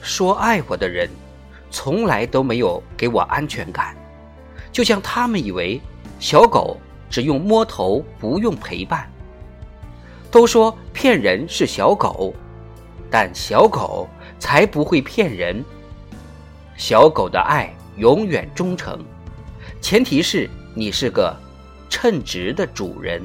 说爱我的人从来都没有给我安全感。就像他们以为小狗只用摸头不用陪伴。都说骗人是小狗但小狗才不会骗人。小狗的爱永远忠诚前提是你是个称职的主人。